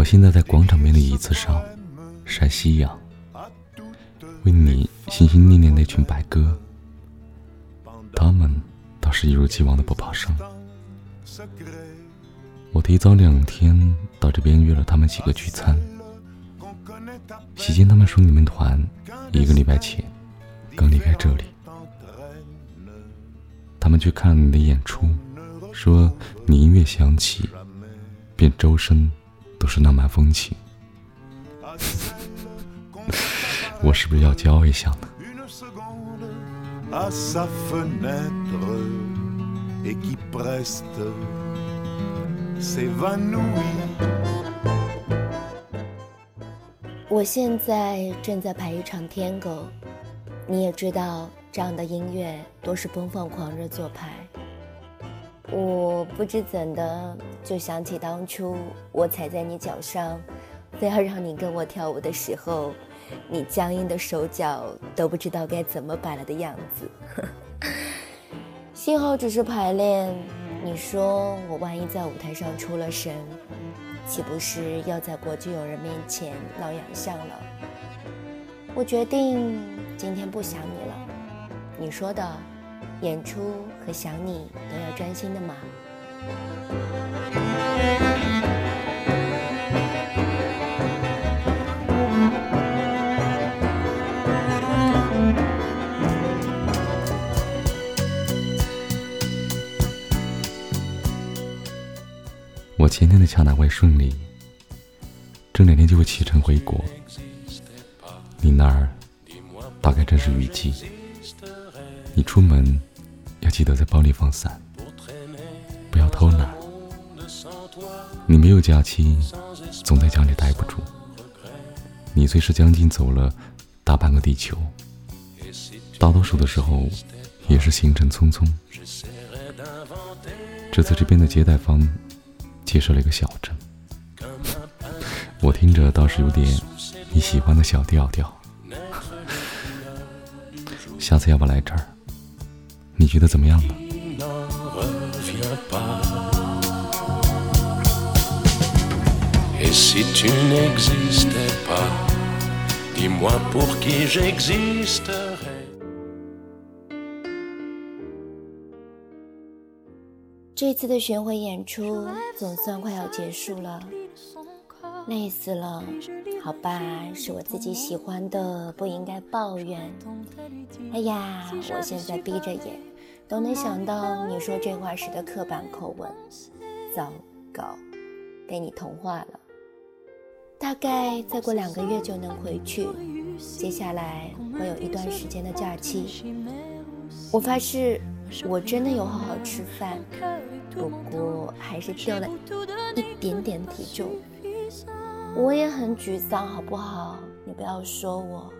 我现在在广场边的椅子上晒夕阳，为你心心念念那群白鸽，他们倒是一如既往的不怕生。我提早两天到这边约了他们几个聚餐，席间他们说你们团一个礼拜前刚离开这里，他们去看了你的演出，说你音乐响起，便周身都是浪漫风情。我是不是要骄傲一下呢？我现在正在排一场天狗，你也知道，这样的音乐都是奔放狂热做派。我不知怎的就想起当初我踩在你脚上，非要让你跟我跳舞的时候，你僵硬的手脚都不知道该怎么摆了的样子。幸好只是排练。你说我万一在舞台上出了神，岂不是要在国际友人面前闹洋相了？我决定今天不想你了。你说的，演出和想你都要专心的嘛。我前天的洽谈会顺利，这两天就会启程回国。你那儿大概正是雨季，你出门要记得在包里放伞，不要偷懒。你没有假期，总在家里待不住。你虽是将近走了大半个地球，大多数的时候也是行程匆匆。这次这边的接待方。介绍了一个小镇，我听着倒是有点你喜欢的小调调。下次要不来这儿？你觉得怎么样呢？这次的巡回演出总算快要结束了，累死了。好吧，是我自己喜欢的，不应该抱怨。哎呀，我现在闭着眼都能想到你说这话时的刻板口吻。糟糕，被你同化了。大概再过两个月就能回去，接下来会有一段时间的假期。我发誓。我真的有好好吃饭，不过还是掉了一点点体重。我也很沮丧，好不好？你不要说我。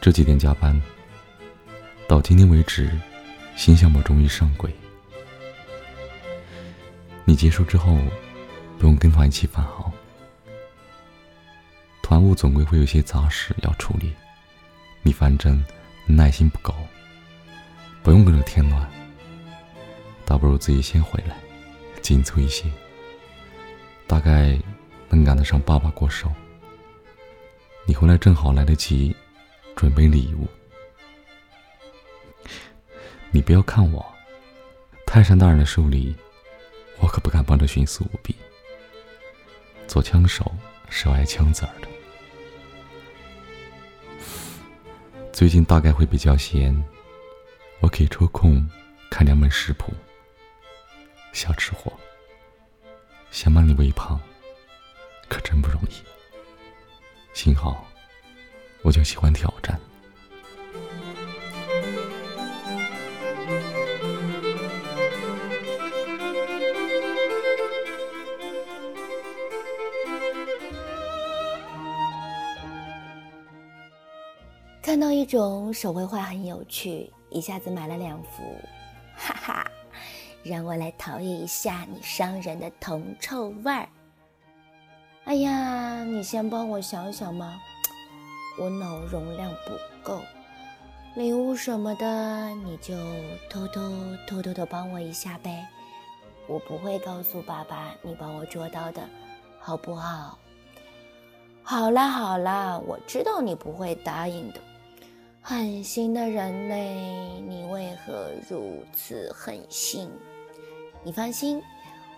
这几天加班，到今天为止，新项目终于上轨。你结束之后，不用跟团一起返航。团务总归会有些杂事要处理，你反正耐心不够，不用跟着添乱，倒不如自己先回来，紧凑一些，大概能赶得上爸爸过寿。你回来正好来得及。准备礼物，你不要看我，泰山大人的寿礼，我可不敢帮着徇私舞弊。做枪手是爱枪子儿的，最近大概会比较闲，我可以抽空看两本食谱。小吃货，想把你喂胖，可真不容易。幸好。我就喜欢挑战。看到一种手绘画很有趣，一下子买了两幅，哈哈，让我来陶冶一下你商人的铜臭味儿。哎呀，你先帮我想想嘛，我脑容量不够。礼物什么的，你就偷偷偷偷的帮我一下呗，我不会告诉爸爸你帮我捉到的，好不好？好啦好啦，我知道你不会答应的。狠心的人类，你为何如此狠心？你放心，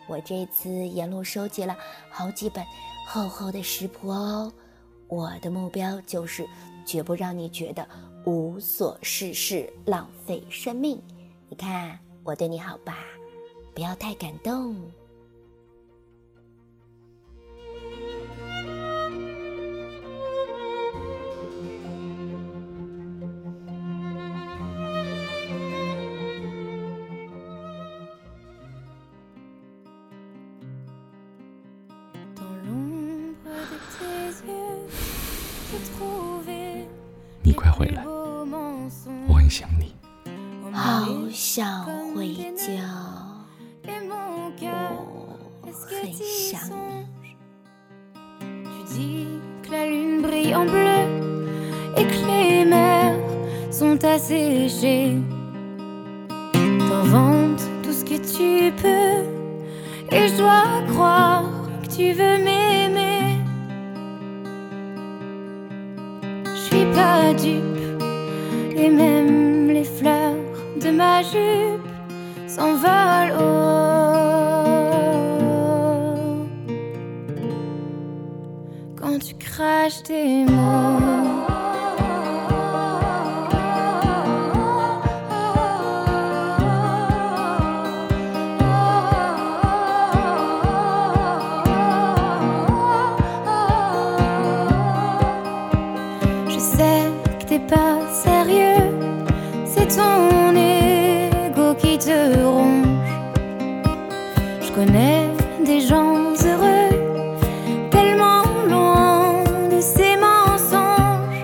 我这次沿路收集了好几本厚厚的食谱哦。我的目标就是绝不让你觉得无所事事、浪费生命。你看我对你好吧？不要太感动。你快回来，我很想你。好想回家，我很想你。pas et même les fleurs de ma jupe s'envolent. Oh, quand tu craches tes mots. connais des gens heureux, tellement loin de ces mensonges.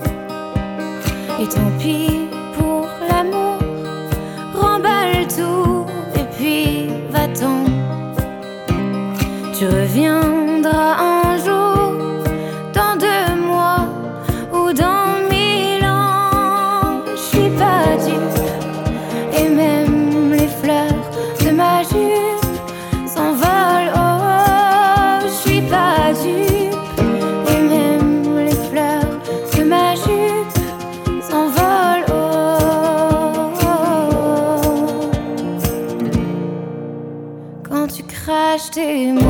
Et tant pis pour l'amour, remballe tout et puis va-t'en. Tu reviens. trusted.